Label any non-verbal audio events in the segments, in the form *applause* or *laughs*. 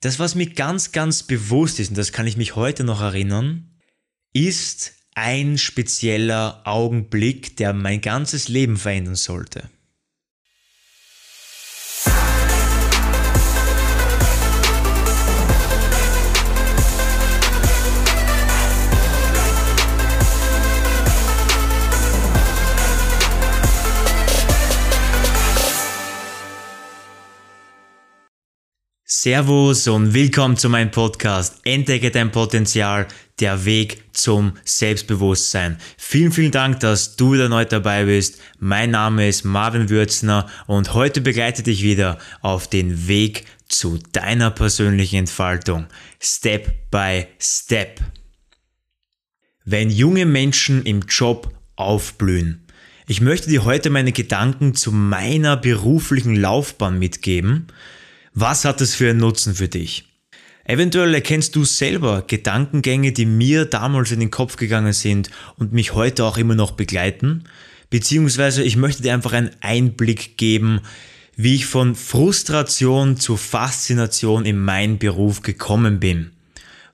Das, was mir ganz, ganz bewusst ist, und das kann ich mich heute noch erinnern, ist ein spezieller Augenblick, der mein ganzes Leben verändern sollte. Servus und willkommen zu meinem Podcast Entdecke dein Potenzial, der Weg zum Selbstbewusstsein. Vielen, vielen Dank, dass du wieder neu dabei bist. Mein Name ist Marvin Würzner und heute begleite dich wieder auf den Weg zu deiner persönlichen Entfaltung. Step by Step. Wenn junge Menschen im Job aufblühen, ich möchte dir heute meine Gedanken zu meiner beruflichen Laufbahn mitgeben was hat es für einen Nutzen für dich? Eventuell erkennst du selber Gedankengänge, die mir damals in den Kopf gegangen sind und mich heute auch immer noch begleiten. Beziehungsweise ich möchte dir einfach einen Einblick geben, wie ich von Frustration zu Faszination in meinen Beruf gekommen bin.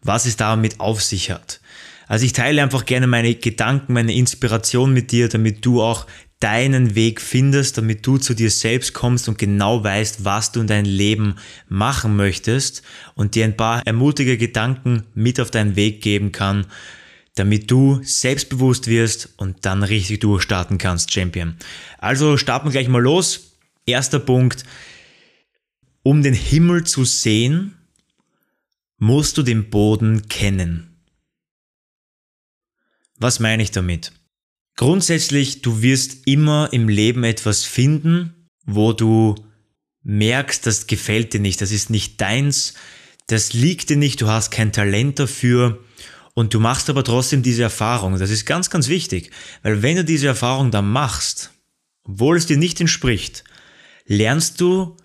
Was es damit auf sich hat. Also ich teile einfach gerne meine Gedanken, meine Inspiration mit dir, damit du auch deinen Weg findest, damit du zu dir selbst kommst und genau weißt, was du in deinem Leben machen möchtest und dir ein paar ermutige Gedanken mit auf deinen Weg geben kann, damit du selbstbewusst wirst und dann richtig durchstarten kannst, Champion. Also starten wir gleich mal los. Erster Punkt. Um den Himmel zu sehen, musst du den Boden kennen. Was meine ich damit? Grundsätzlich, du wirst immer im Leben etwas finden, wo du merkst, das gefällt dir nicht, das ist nicht deins, das liegt dir nicht, du hast kein Talent dafür und du machst aber trotzdem diese Erfahrung. Das ist ganz, ganz wichtig, weil wenn du diese Erfahrung dann machst, obwohl es dir nicht entspricht, lernst du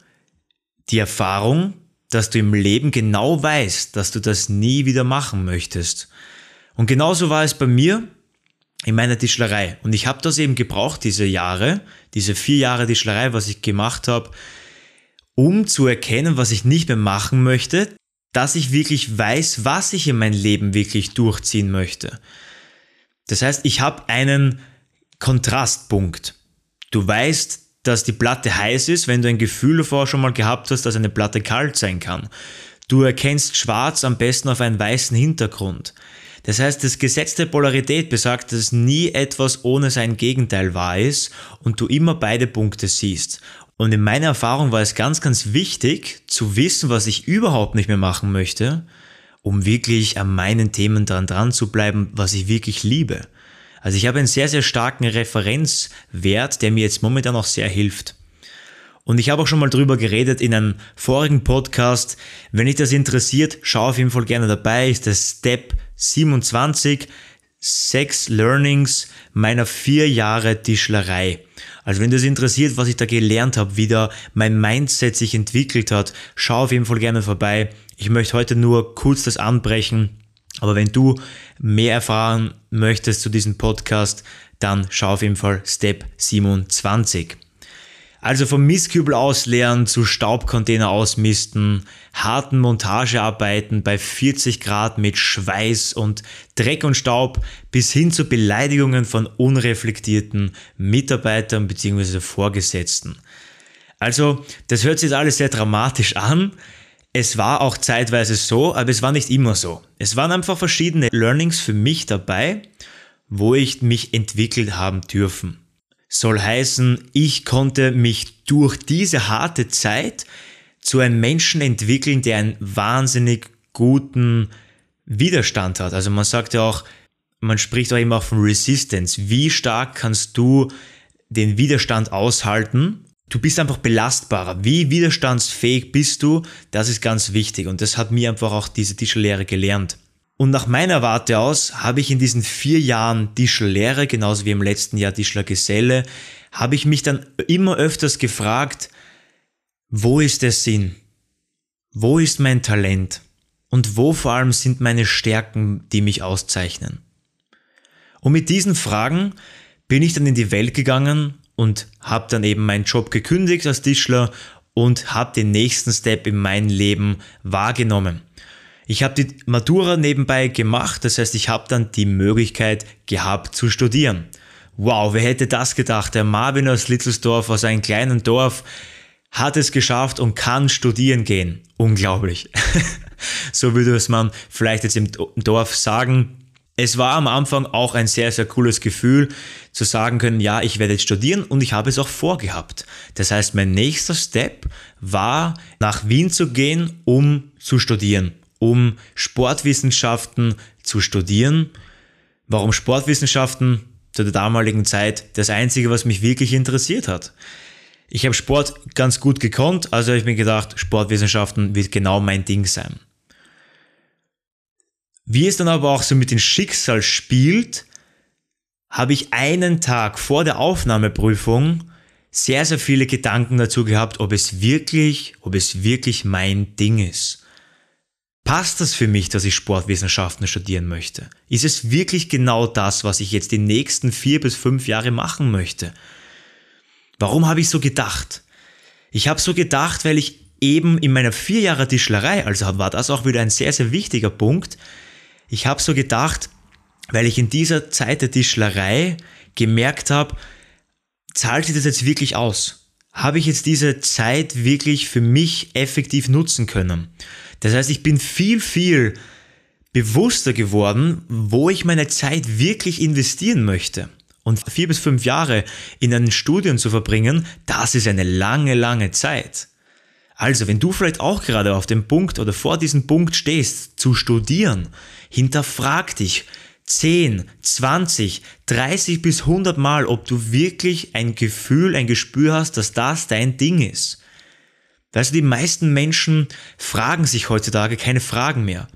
die Erfahrung, dass du im Leben genau weißt, dass du das nie wieder machen möchtest. Und genauso war es bei mir in meiner Tischlerei. Und ich habe das eben gebraucht, diese Jahre, diese vier Jahre Tischlerei, was ich gemacht habe, um zu erkennen, was ich nicht mehr machen möchte, dass ich wirklich weiß, was ich in mein Leben wirklich durchziehen möchte. Das heißt, ich habe einen Kontrastpunkt. Du weißt, dass die Platte heiß ist, wenn du ein Gefühl davor schon mal gehabt hast, dass eine Platte kalt sein kann. Du erkennst schwarz am besten auf einen weißen Hintergrund. Das heißt, das Gesetz der Polarität besagt, dass nie etwas ohne sein Gegenteil wahr ist und du immer beide Punkte siehst. Und in meiner Erfahrung war es ganz, ganz wichtig zu wissen, was ich überhaupt nicht mehr machen möchte, um wirklich an meinen Themen dran dran zu bleiben, was ich wirklich liebe. Also ich habe einen sehr, sehr starken Referenzwert, der mir jetzt momentan auch sehr hilft. Und ich habe auch schon mal drüber geredet in einem vorigen Podcast. Wenn dich das interessiert, schau auf jeden Fall gerne dabei. Ist das Step 27 sechs Learnings meiner vier Jahre Tischlerei. Also wenn das interessiert, was ich da gelernt habe, wie da mein Mindset sich entwickelt hat, schau auf jeden Fall gerne vorbei. Ich möchte heute nur kurz das anbrechen. Aber wenn du mehr erfahren möchtest zu diesem Podcast, dann schau auf jeden Fall Step 27. Also vom Mistkübel ausleeren zu Staubcontainer ausmisten, harten Montagearbeiten bei 40 Grad mit Schweiß und Dreck und Staub bis hin zu Beleidigungen von unreflektierten Mitarbeitern bzw. Vorgesetzten. Also, das hört sich jetzt alles sehr dramatisch an. Es war auch zeitweise so, aber es war nicht immer so. Es waren einfach verschiedene Learnings für mich dabei, wo ich mich entwickelt haben dürfen soll heißen, ich konnte mich durch diese harte Zeit zu einem Menschen entwickeln, der einen wahnsinnig guten Widerstand hat. Also man sagt ja auch, man spricht auch immer von Resistance. Wie stark kannst du den Widerstand aushalten? Du bist einfach belastbarer. Wie widerstandsfähig bist du? Das ist ganz wichtig. Und das hat mir einfach auch diese Tischlehre gelernt. Und nach meiner Warte aus habe ich in diesen vier Jahren Tischlerlehre, genauso wie im letzten Jahr Tischlergeselle, habe ich mich dann immer öfters gefragt, wo ist der Sinn? Wo ist mein Talent? Und wo vor allem sind meine Stärken, die mich auszeichnen? Und mit diesen Fragen bin ich dann in die Welt gegangen und habe dann eben meinen Job gekündigt als Tischler und habe den nächsten Step in meinem Leben wahrgenommen. Ich habe die Matura nebenbei gemacht, das heißt, ich habe dann die Möglichkeit gehabt zu studieren. Wow, wer hätte das gedacht? Der Marvin aus Littelsdorf, aus einem kleinen Dorf, hat es geschafft und kann studieren gehen. Unglaublich. *laughs* so würde es man vielleicht jetzt im Dorf sagen. Es war am Anfang auch ein sehr, sehr cooles Gefühl zu sagen können, ja, ich werde jetzt studieren und ich habe es auch vorgehabt. Das heißt, mein nächster Step war, nach Wien zu gehen, um zu studieren, um Sportwissenschaften zu studieren. Warum Sportwissenschaften? Zu der damaligen Zeit das Einzige, was mich wirklich interessiert hat. Ich habe Sport ganz gut gekonnt, also habe ich mir gedacht, Sportwissenschaften wird genau mein Ding sein. Wie es dann aber auch so mit dem Schicksal spielt, habe ich einen Tag vor der Aufnahmeprüfung sehr, sehr viele Gedanken dazu gehabt, ob es wirklich, ob es wirklich mein Ding ist. Passt das für mich, dass ich Sportwissenschaften studieren möchte? Ist es wirklich genau das, was ich jetzt die nächsten vier bis fünf Jahre machen möchte? Warum habe ich so gedacht? Ich habe so gedacht, weil ich eben in meiner vier Jahre Tischlerei, also war das auch wieder ein sehr, sehr wichtiger Punkt, ich habe so gedacht, weil ich in dieser Zeit der Tischlerei gemerkt habe, zahlt sich das jetzt wirklich aus? Habe ich jetzt diese Zeit wirklich für mich effektiv nutzen können? Das heißt, ich bin viel, viel bewusster geworden, wo ich meine Zeit wirklich investieren möchte. Und vier bis fünf Jahre in einem Studium zu verbringen, das ist eine lange, lange Zeit. Also, wenn du vielleicht auch gerade auf dem Punkt oder vor diesem Punkt stehst, zu studieren, hinterfrag dich 10, 20, 30 bis 100 Mal, ob du wirklich ein Gefühl, ein Gespür hast, dass das dein Ding ist. Du, die meisten Menschen fragen sich heutzutage keine Fragen mehr.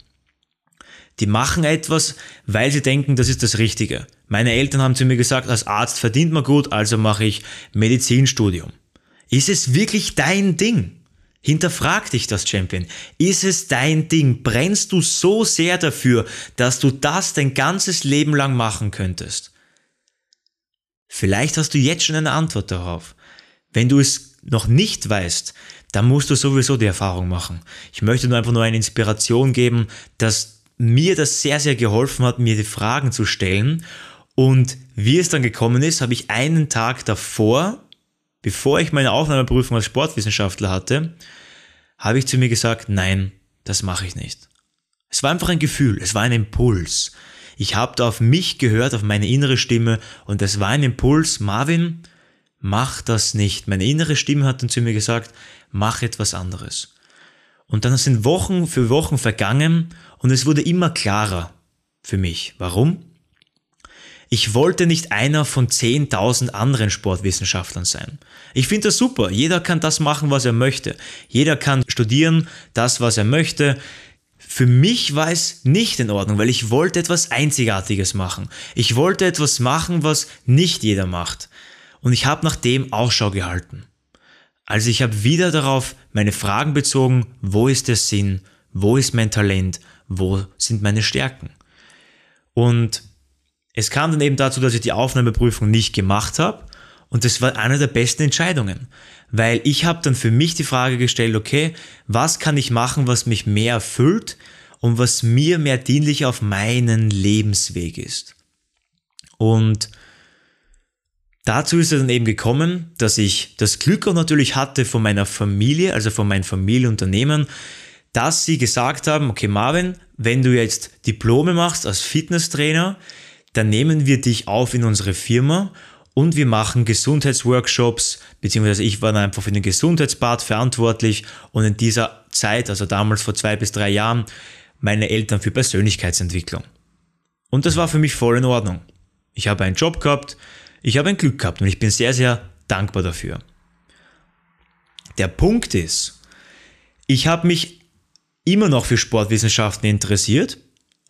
Die machen etwas, weil sie denken, das ist das Richtige. Meine Eltern haben zu mir gesagt, als Arzt verdient man gut, also mache ich Medizinstudium. Ist es wirklich dein Ding? Hinterfrag dich das, Champion. Ist es dein Ding? Brennst du so sehr dafür, dass du das dein ganzes Leben lang machen könntest? Vielleicht hast du jetzt schon eine Antwort darauf. Wenn du es noch nicht weißt, dann musst du sowieso die Erfahrung machen. Ich möchte nur einfach nur eine Inspiration geben, dass mir das sehr, sehr geholfen hat, mir die Fragen zu stellen. Und wie es dann gekommen ist, habe ich einen Tag davor, bevor ich meine Aufnahmeprüfung als Sportwissenschaftler hatte, habe ich zu mir gesagt, nein, das mache ich nicht. Es war einfach ein Gefühl, es war ein Impuls. Ich habe da auf mich gehört, auf meine innere Stimme und es war ein Impuls, Marvin, mach das nicht. Meine innere Stimme hat dann zu mir gesagt, mach etwas anderes. Und dann sind Wochen für Wochen vergangen und es wurde immer klarer für mich. Warum? Ich wollte nicht einer von 10.000 anderen Sportwissenschaftlern sein. Ich finde das super. Jeder kann das machen, was er möchte. Jeder kann studieren, das, was er möchte. Für mich war es nicht in Ordnung, weil ich wollte etwas Einzigartiges machen. Ich wollte etwas machen, was nicht jeder macht. Und ich habe nach dem Ausschau gehalten. Also ich habe wieder darauf meine Fragen bezogen, wo ist der Sinn, wo ist mein Talent, wo sind meine Stärken. Und es kam dann eben dazu, dass ich die Aufnahmeprüfung nicht gemacht habe und das war eine der besten Entscheidungen, weil ich habe dann für mich die Frage gestellt, okay, was kann ich machen, was mich mehr erfüllt und was mir mehr dienlich auf meinen Lebensweg ist. Und Dazu ist es dann eben gekommen, dass ich das Glück auch natürlich hatte von meiner Familie, also von meinem Familienunternehmen, dass sie gesagt haben, okay Marvin, wenn du jetzt Diplome machst als Fitnesstrainer, dann nehmen wir dich auf in unsere Firma und wir machen Gesundheitsworkshops, beziehungsweise ich war dann einfach für den Gesundheitspart verantwortlich und in dieser Zeit, also damals vor zwei bis drei Jahren, meine Eltern für Persönlichkeitsentwicklung. Und das war für mich voll in Ordnung. Ich habe einen Job gehabt, ich habe ein Glück gehabt und ich bin sehr, sehr dankbar dafür. Der Punkt ist, ich habe mich immer noch für Sportwissenschaften interessiert,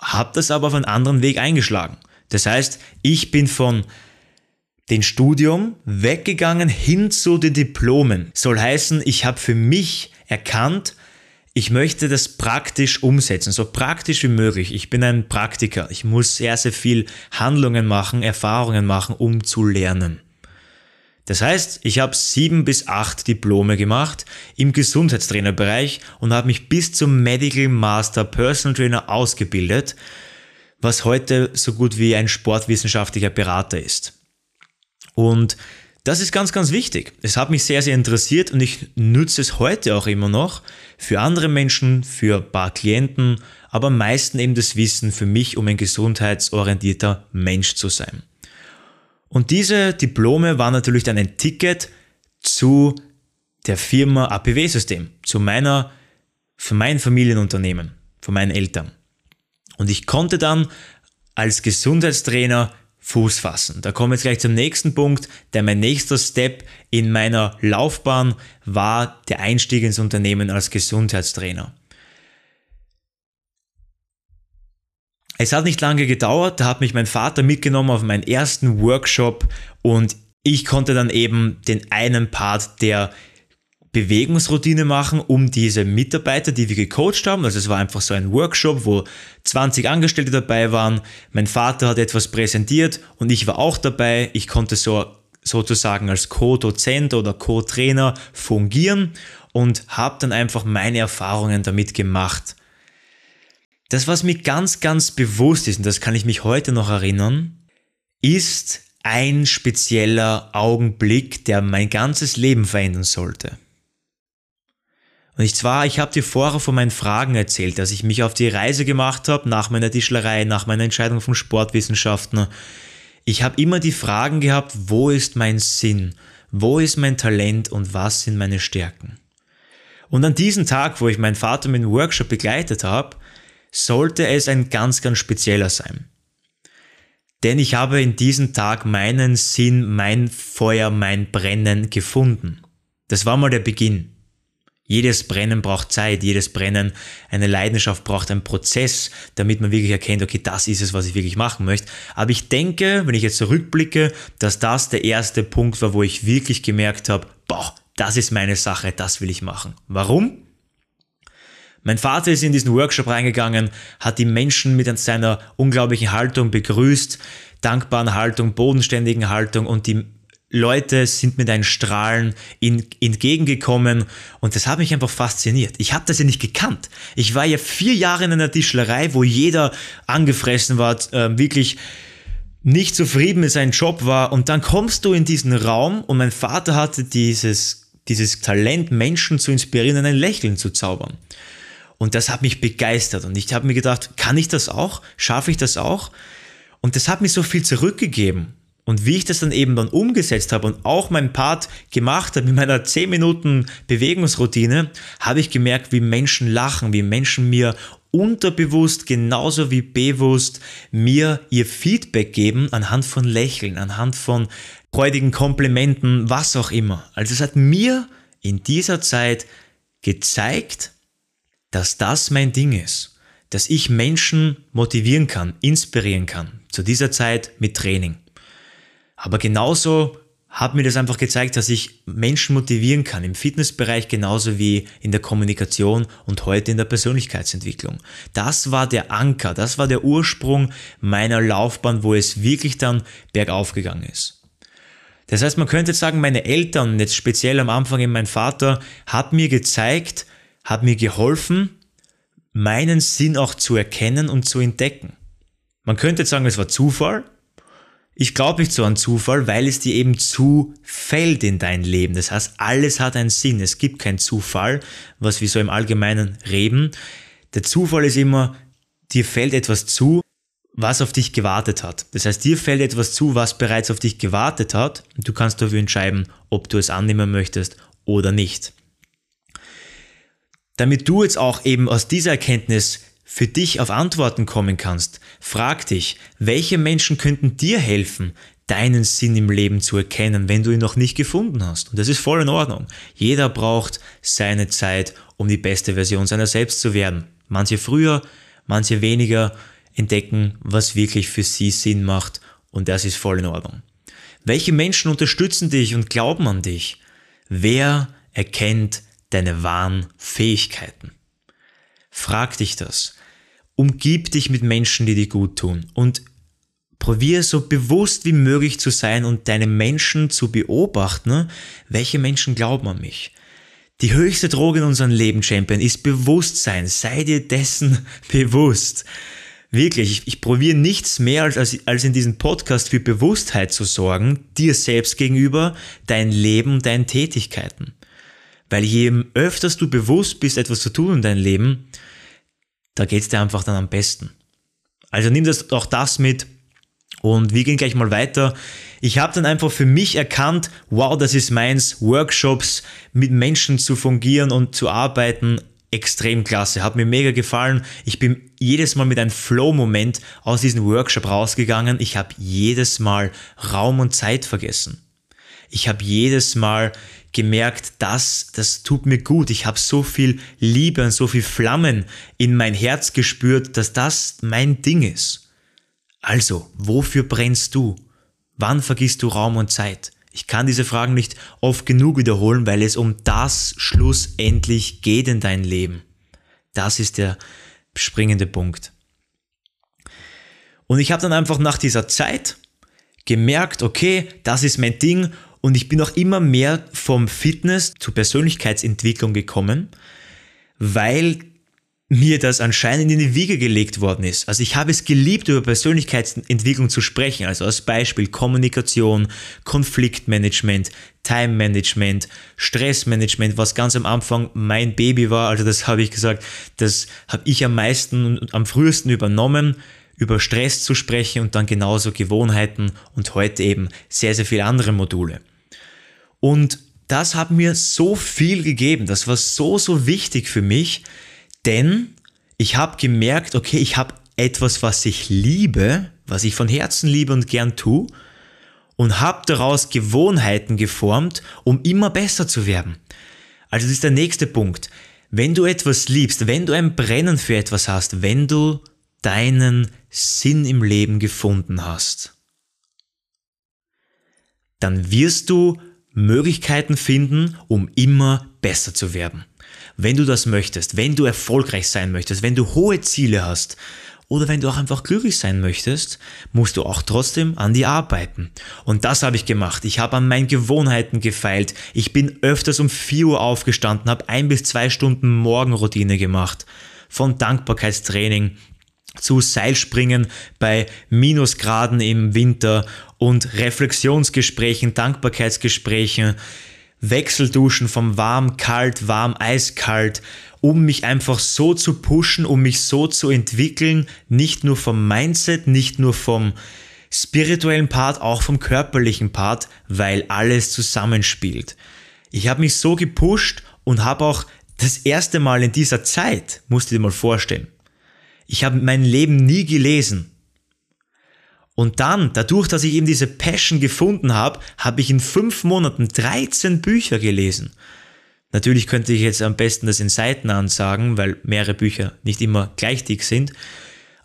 habe das aber auf einen anderen Weg eingeschlagen. Das heißt, ich bin von dem Studium weggegangen hin zu den Diplomen. Soll heißen, ich habe für mich erkannt, ich möchte das praktisch umsetzen, so praktisch wie möglich. Ich bin ein Praktiker. Ich muss sehr, sehr viel Handlungen machen, Erfahrungen machen, um zu lernen. Das heißt, ich habe sieben bis acht Diplome gemacht im Gesundheitstrainerbereich und habe mich bis zum Medical Master Personal Trainer ausgebildet, was heute so gut wie ein sportwissenschaftlicher Berater ist. Und das ist ganz, ganz wichtig. Es hat mich sehr, sehr interessiert und ich nutze es heute auch immer noch für andere Menschen, für ein paar Klienten, aber am meisten eben das Wissen für mich, um ein gesundheitsorientierter Mensch zu sein. Und diese Diplome waren natürlich dann ein Ticket zu der Firma APW System, zu meiner, für mein Familienunternehmen, von meinen Eltern. Und ich konnte dann als Gesundheitstrainer Fuß fassen. Da kommen wir jetzt gleich zum nächsten Punkt, der mein nächster Step in meiner Laufbahn war der Einstieg ins Unternehmen als Gesundheitstrainer. Es hat nicht lange gedauert, da hat mich mein Vater mitgenommen auf meinen ersten Workshop und ich konnte dann eben den einen Part der Bewegungsroutine machen, um diese Mitarbeiter, die wir gecoacht haben. Also es war einfach so ein Workshop, wo 20 Angestellte dabei waren. Mein Vater hat etwas präsentiert und ich war auch dabei. Ich konnte so sozusagen als Co-Dozent oder Co-Trainer fungieren und habe dann einfach meine Erfahrungen damit gemacht. Das, was mir ganz, ganz bewusst ist, und das kann ich mich heute noch erinnern, ist ein spezieller Augenblick, der mein ganzes Leben verändern sollte. Und ich zwar, ich habe dir vorher von meinen Fragen erzählt, dass ich mich auf die Reise gemacht habe nach meiner Tischlerei, nach meiner Entscheidung von Sportwissenschaften. Ich habe immer die Fragen gehabt, wo ist mein Sinn, wo ist mein Talent und was sind meine Stärken. Und an diesem Tag, wo ich meinen Vater mit dem Workshop begleitet habe, sollte es ein ganz, ganz spezieller sein. Denn ich habe in diesem Tag meinen Sinn, mein Feuer, mein Brennen gefunden. Das war mal der Beginn. Jedes Brennen braucht Zeit, jedes Brennen, eine Leidenschaft braucht einen Prozess, damit man wirklich erkennt, okay, das ist es, was ich wirklich machen möchte. Aber ich denke, wenn ich jetzt zurückblicke, dass das der erste Punkt war, wo ich wirklich gemerkt habe, boah, das ist meine Sache, das will ich machen. Warum? Mein Vater ist in diesen Workshop reingegangen, hat die Menschen mit seiner unglaublichen Haltung begrüßt, dankbaren Haltung, bodenständigen Haltung und die Leute sind mit einem Strahlen in, entgegengekommen und das hat mich einfach fasziniert. Ich habe das ja nicht gekannt. Ich war ja vier Jahre in einer Tischlerei, wo jeder angefressen war, äh, wirklich nicht zufrieden mit seinem Job war und dann kommst du in diesen Raum und mein Vater hatte dieses, dieses Talent, Menschen zu inspirieren, ein Lächeln zu zaubern. Und das hat mich begeistert. Und ich habe mir gedacht, kann ich das auch? Schaffe ich das auch? Und das hat mir so viel zurückgegeben. Und wie ich das dann eben dann umgesetzt habe und auch meinen Part gemacht habe mit meiner 10 Minuten Bewegungsroutine, habe ich gemerkt, wie Menschen lachen, wie Menschen mir unterbewusst genauso wie bewusst mir ihr Feedback geben anhand von Lächeln, anhand von freudigen Komplimenten, was auch immer. Also es hat mir in dieser Zeit gezeigt, dass das mein Ding ist, dass ich Menschen motivieren kann, inspirieren kann, zu dieser Zeit mit Training. Aber genauso hat mir das einfach gezeigt, dass ich Menschen motivieren kann, im Fitnessbereich genauso wie in der Kommunikation und heute in der Persönlichkeitsentwicklung. Das war der Anker, das war der Ursprung meiner Laufbahn, wo es wirklich dann bergauf gegangen ist. Das heißt, man könnte sagen, meine Eltern, jetzt speziell am Anfang in mein Vater, hat mir gezeigt, hat mir geholfen, meinen Sinn auch zu erkennen und zu entdecken. Man könnte sagen, es war Zufall. Ich glaube nicht so an Zufall, weil es dir eben zufällt in dein Leben. Das heißt, alles hat einen Sinn. Es gibt keinen Zufall, was wir so im Allgemeinen reden. Der Zufall ist immer, dir fällt etwas zu, was auf dich gewartet hat. Das heißt, dir fällt etwas zu, was bereits auf dich gewartet hat und du kannst dafür entscheiden, ob du es annehmen möchtest oder nicht. Damit du jetzt auch eben aus dieser Erkenntnis für dich auf Antworten kommen kannst, frag dich, welche Menschen könnten dir helfen, deinen Sinn im Leben zu erkennen, wenn du ihn noch nicht gefunden hast. Und das ist voll in Ordnung. Jeder braucht seine Zeit, um die beste Version seiner selbst zu werden. Manche früher, manche weniger entdecken, was wirklich für sie Sinn macht und das ist voll in Ordnung. Welche Menschen unterstützen dich und glauben an dich? Wer erkennt deine wahren Fähigkeiten? Frag dich das. Umgib dich mit Menschen, die dir gut tun und Probier so bewusst wie möglich zu sein und deine Menschen zu beobachten, welche Menschen glauben an mich. Die höchste Droge in unserem Leben, Champion, ist Bewusstsein. Sei dir dessen *laughs* bewusst. Wirklich, ich, ich probiere nichts mehr als, als in diesem Podcast für Bewusstheit zu sorgen, dir selbst gegenüber, dein Leben, deinen Tätigkeiten. Weil je öfters du bewusst bist, etwas zu tun in deinem Leben, da geht's dir einfach dann am besten. Also nimm das auch das mit und wir gehen gleich mal weiter. Ich habe dann einfach für mich erkannt, wow, das ist meins, Workshops mit Menschen zu fungieren und zu arbeiten, extrem klasse, hat mir mega gefallen. Ich bin jedes Mal mit einem Flow-Moment aus diesem Workshop rausgegangen. Ich habe jedes Mal Raum und Zeit vergessen. Ich habe jedes Mal gemerkt, das, das tut mir gut. Ich habe so viel Liebe und so viel Flammen in mein Herz gespürt, dass das mein Ding ist. Also, wofür brennst du? Wann vergisst du Raum und Zeit? Ich kann diese Fragen nicht oft genug wiederholen, weil es um das schlussendlich geht in dein Leben. Das ist der springende Punkt. Und ich habe dann einfach nach dieser Zeit gemerkt, okay, das ist mein Ding und ich bin auch immer mehr vom Fitness zur Persönlichkeitsentwicklung gekommen, weil mir das anscheinend in die Wiege gelegt worden ist. Also ich habe es geliebt, über Persönlichkeitsentwicklung zu sprechen. Also als Beispiel Kommunikation, Konfliktmanagement, Time Management, Stressmanagement, was ganz am Anfang mein Baby war. Also das habe ich gesagt, das habe ich am meisten und am frühesten übernommen, über Stress zu sprechen und dann genauso Gewohnheiten und heute eben sehr, sehr viele andere Module. Und das hat mir so viel gegeben. Das war so, so wichtig für mich, denn ich habe gemerkt, okay, ich habe etwas, was ich liebe, was ich von Herzen liebe und gern tue und habe daraus Gewohnheiten geformt, um immer besser zu werden. Also das ist der nächste Punkt. Wenn du etwas liebst, wenn du ein Brennen für etwas hast, wenn du deinen Sinn im Leben gefunden hast, dann wirst du Möglichkeiten finden, um immer besser zu werden. Wenn du das möchtest, wenn du erfolgreich sein möchtest, wenn du hohe Ziele hast oder wenn du auch einfach glücklich sein möchtest, musst du auch trotzdem an die arbeiten. Und das habe ich gemacht. Ich habe an meinen Gewohnheiten gefeilt. Ich bin öfters um 4 Uhr aufgestanden, habe ein bis zwei Stunden Morgenroutine gemacht. Von Dankbarkeitstraining zu Seilspringen bei Minusgraden im Winter und Reflexionsgesprächen, Dankbarkeitsgesprächen Wechselduschen vom warm, kalt, warm, eiskalt, um mich einfach so zu pushen, um mich so zu entwickeln, nicht nur vom Mindset, nicht nur vom spirituellen Part, auch vom körperlichen Part, weil alles zusammenspielt. Ich habe mich so gepusht und habe auch das erste Mal in dieser Zeit, musst du dir mal vorstellen, ich habe mein Leben nie gelesen. Und dann, dadurch, dass ich eben diese Passion gefunden habe, habe ich in fünf Monaten 13 Bücher gelesen. Natürlich könnte ich jetzt am besten das in Seiten ansagen, weil mehrere Bücher nicht immer gleich dick sind.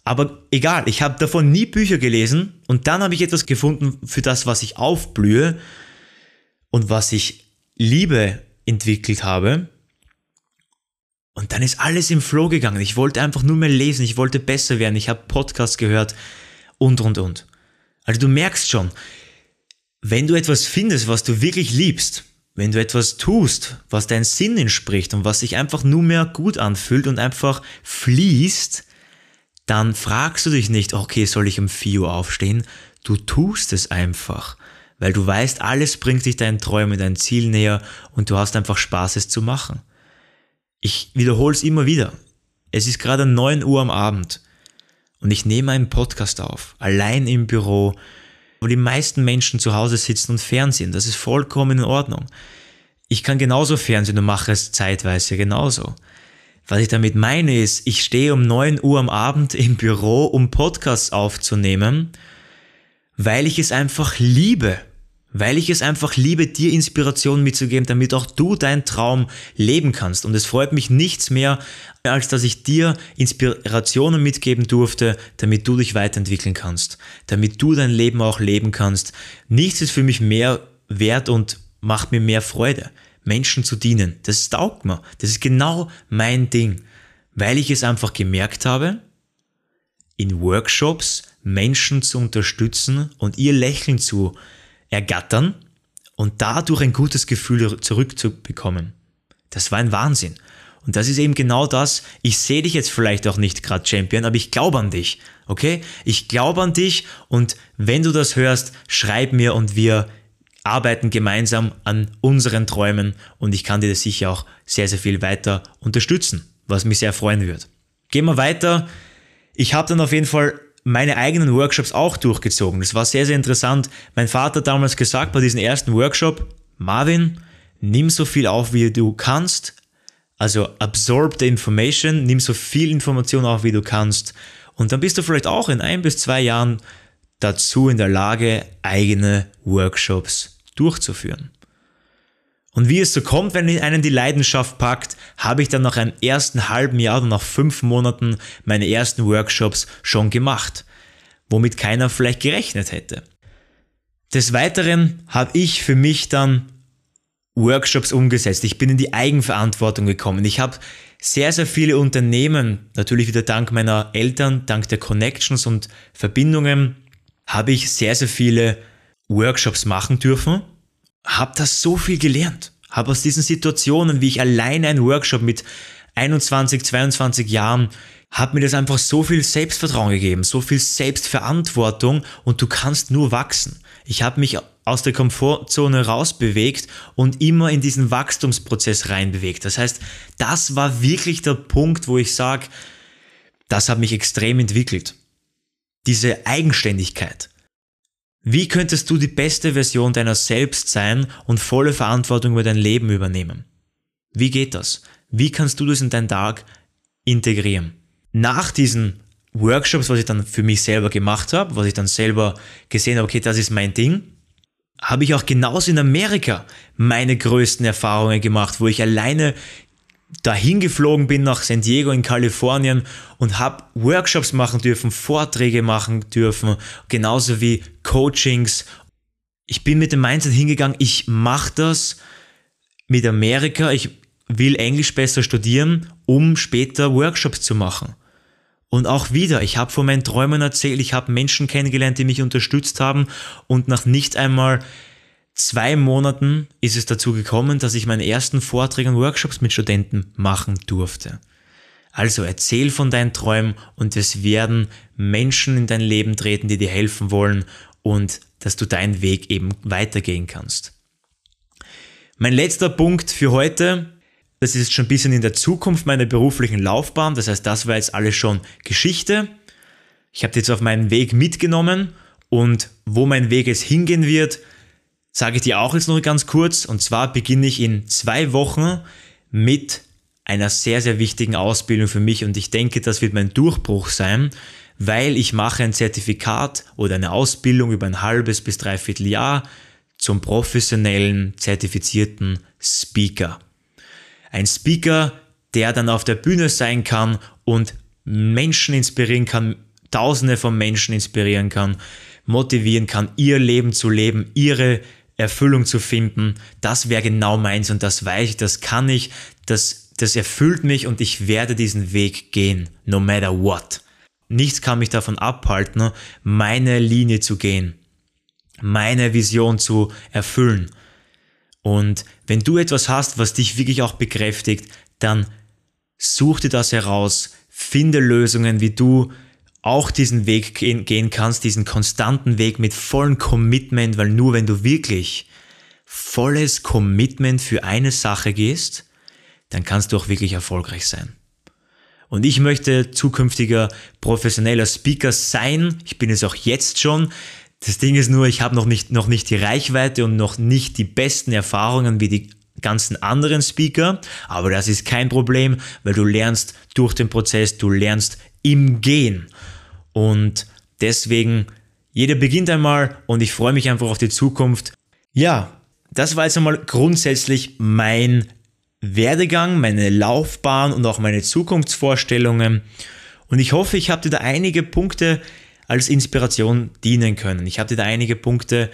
Aber egal, ich habe davon nie Bücher gelesen und dann habe ich etwas gefunden für das, was ich aufblühe und was ich Liebe entwickelt habe. Und dann ist alles im Flow gegangen. Ich wollte einfach nur mehr lesen, ich wollte besser werden, ich habe Podcasts gehört, und, und, und. Also du merkst schon, wenn du etwas findest, was du wirklich liebst, wenn du etwas tust, was deinen Sinn entspricht und was sich einfach nur mehr gut anfühlt und einfach fließt, dann fragst du dich nicht, okay, soll ich um 4 Uhr aufstehen? Du tust es einfach, weil du weißt, alles bringt dich deinen Träumen, dein Ziel näher und du hast einfach Spaß, es zu machen. Ich wiederhole es immer wieder. Es ist gerade 9 Uhr am Abend und ich nehme einen Podcast auf, allein im Büro, wo die meisten Menschen zu Hause sitzen und fernsehen. Das ist vollkommen in Ordnung. Ich kann genauso fernsehen und mache es zeitweise genauso. Was ich damit meine ist, ich stehe um 9 Uhr am Abend im Büro, um Podcasts aufzunehmen, weil ich es einfach liebe weil ich es einfach liebe, dir Inspiration mitzugeben, damit auch du deinen Traum leben kannst. Und es freut mich nichts mehr, als dass ich dir Inspirationen mitgeben durfte, damit du dich weiterentwickeln kannst, damit du dein Leben auch leben kannst. Nichts ist für mich mehr wert und macht mir mehr Freude, Menschen zu dienen. Das taugt mir. Das ist genau mein Ding, weil ich es einfach gemerkt habe, in Workshops Menschen zu unterstützen und ihr Lächeln zu ergattern und dadurch ein gutes Gefühl zurückzubekommen. Das war ein Wahnsinn. Und das ist eben genau das. Ich sehe dich jetzt vielleicht auch nicht gerade Champion, aber ich glaube an dich. Okay? Ich glaube an dich und wenn du das hörst, schreib mir und wir arbeiten gemeinsam an unseren Träumen und ich kann dir das sicher auch sehr, sehr viel weiter unterstützen, was mich sehr freuen wird. Gehen wir weiter. Ich habe dann auf jeden Fall meine eigenen Workshops auch durchgezogen. Das war sehr, sehr interessant. Mein Vater hat damals gesagt bei diesem ersten Workshop, Marvin, nimm so viel auf, wie du kannst. Also absorb the information, nimm so viel Information auf, wie du kannst. Und dann bist du vielleicht auch in ein bis zwei Jahren dazu in der Lage, eigene Workshops durchzuführen. Und wie es so kommt, wenn einen die Leidenschaft packt, habe ich dann nach einem ersten halben Jahr oder nach fünf Monaten meine ersten Workshops schon gemacht, womit keiner vielleicht gerechnet hätte. Des Weiteren habe ich für mich dann Workshops umgesetzt. Ich bin in die Eigenverantwortung gekommen. Ich habe sehr, sehr viele Unternehmen, natürlich wieder dank meiner Eltern, dank der Connections und Verbindungen, habe ich sehr, sehr viele Workshops machen dürfen, habe da so viel gelernt, habe aus diesen Situationen, wie ich alleine einen Workshop mit 21, 22 Jahren, hat mir das einfach so viel Selbstvertrauen gegeben, so viel Selbstverantwortung und du kannst nur wachsen. Ich habe mich aus der Komfortzone rausbewegt und immer in diesen Wachstumsprozess reinbewegt. Das heißt, das war wirklich der Punkt, wo ich sage, das hat mich extrem entwickelt diese Eigenständigkeit. Wie könntest du die beste Version deiner selbst sein und volle Verantwortung über dein Leben übernehmen? Wie geht das? Wie kannst du das in deinen Tag integrieren? Nach diesen Workshops, was ich dann für mich selber gemacht habe, was ich dann selber gesehen habe, okay, das ist mein Ding, habe ich auch genauso in Amerika meine größten Erfahrungen gemacht, wo ich alleine dahin geflogen bin nach San Diego in Kalifornien und habe Workshops machen dürfen, Vorträge machen dürfen, genauso wie Coachings. Ich bin mit dem Mindset hingegangen, ich mache das mit Amerika, ich will Englisch besser studieren, um später Workshops zu machen. Und auch wieder, ich habe von meinen Träumen erzählt, ich habe Menschen kennengelernt, die mich unterstützt haben und nach nicht einmal zwei Monaten ist es dazu gekommen, dass ich meine ersten Vorträge und Workshops mit Studenten machen durfte. Also erzähl von deinen Träumen und es werden Menschen in dein Leben treten, die dir helfen wollen und dass du deinen Weg eben weitergehen kannst. Mein letzter Punkt für heute, das ist schon ein bisschen in der Zukunft meiner beruflichen Laufbahn, das heißt, das war jetzt alles schon Geschichte. Ich habe jetzt auf meinen Weg mitgenommen und wo mein Weg jetzt hingehen wird, sage ich dir auch jetzt noch ganz kurz. Und zwar beginne ich in zwei Wochen mit einer sehr, sehr wichtigen Ausbildung für mich. Und ich denke, das wird mein Durchbruch sein, weil ich mache ein Zertifikat oder eine Ausbildung über ein halbes bis dreiviertel Jahr zum professionellen, zertifizierten Speaker. Ein Speaker, der dann auf der Bühne sein kann und Menschen inspirieren kann, Tausende von Menschen inspirieren kann, motivieren kann, ihr Leben zu leben, ihre Erfüllung zu finden, das wäre genau meins und das weiß ich, das kann ich, das, das erfüllt mich und ich werde diesen Weg gehen, no matter what. Nichts kann mich davon abhalten, meine Linie zu gehen, meine Vision zu erfüllen. Und wenn du etwas hast, was dich wirklich auch bekräftigt, dann such dir das heraus, finde Lösungen, wie du auch diesen Weg gehen, gehen kannst, diesen konstanten Weg mit vollem Commitment, weil nur wenn du wirklich volles Commitment für eine Sache gehst, dann kannst du auch wirklich erfolgreich sein. Und ich möchte zukünftiger professioneller Speaker sein. Ich bin es auch jetzt schon. Das Ding ist nur, ich habe noch nicht, noch nicht die Reichweite und noch nicht die besten Erfahrungen wie die ganzen anderen Speaker. Aber das ist kein Problem, weil du lernst durch den Prozess, du lernst im Gehen. Und deswegen, jeder beginnt einmal und ich freue mich einfach auf die Zukunft. Ja, das war jetzt einmal grundsätzlich mein Werdegang, meine Laufbahn und auch meine Zukunftsvorstellungen. Und ich hoffe, ich habe dir da einige Punkte als Inspiration dienen können. Ich habe dir da einige Punkte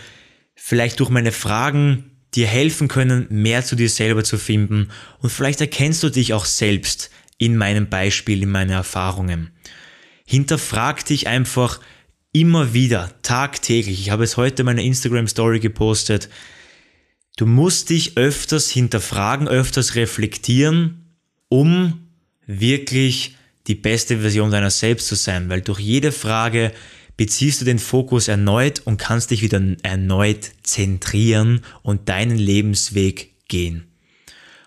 vielleicht durch meine Fragen dir helfen können, mehr zu dir selber zu finden. Und vielleicht erkennst du dich auch selbst in meinem Beispiel, in meinen Erfahrungen. Hinterfrag dich einfach immer wieder, tagtäglich. Ich habe es heute in meiner Instagram Story gepostet. Du musst dich öfters hinterfragen, öfters reflektieren, um wirklich die beste Version deiner selbst zu sein, weil durch jede Frage beziehst du den Fokus erneut und kannst dich wieder erneut zentrieren und deinen Lebensweg gehen.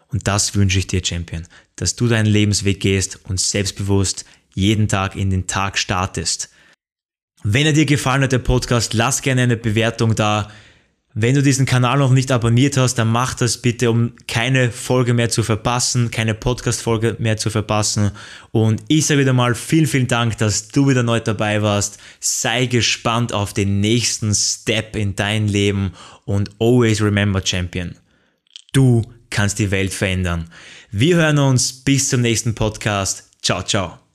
Und das wünsche ich dir, Champion, dass du deinen Lebensweg gehst und selbstbewusst jeden Tag in den Tag startest. Wenn er dir gefallen hat, der Podcast, lass gerne eine Bewertung da. Wenn du diesen Kanal noch nicht abonniert hast, dann mach das bitte, um keine Folge mehr zu verpassen, keine Podcast-Folge mehr zu verpassen. Und ich sage wieder mal vielen, vielen Dank, dass du wieder neu dabei warst. Sei gespannt auf den nächsten Step in dein Leben und always remember, Champion. Du kannst die Welt verändern. Wir hören uns bis zum nächsten Podcast. Ciao, ciao.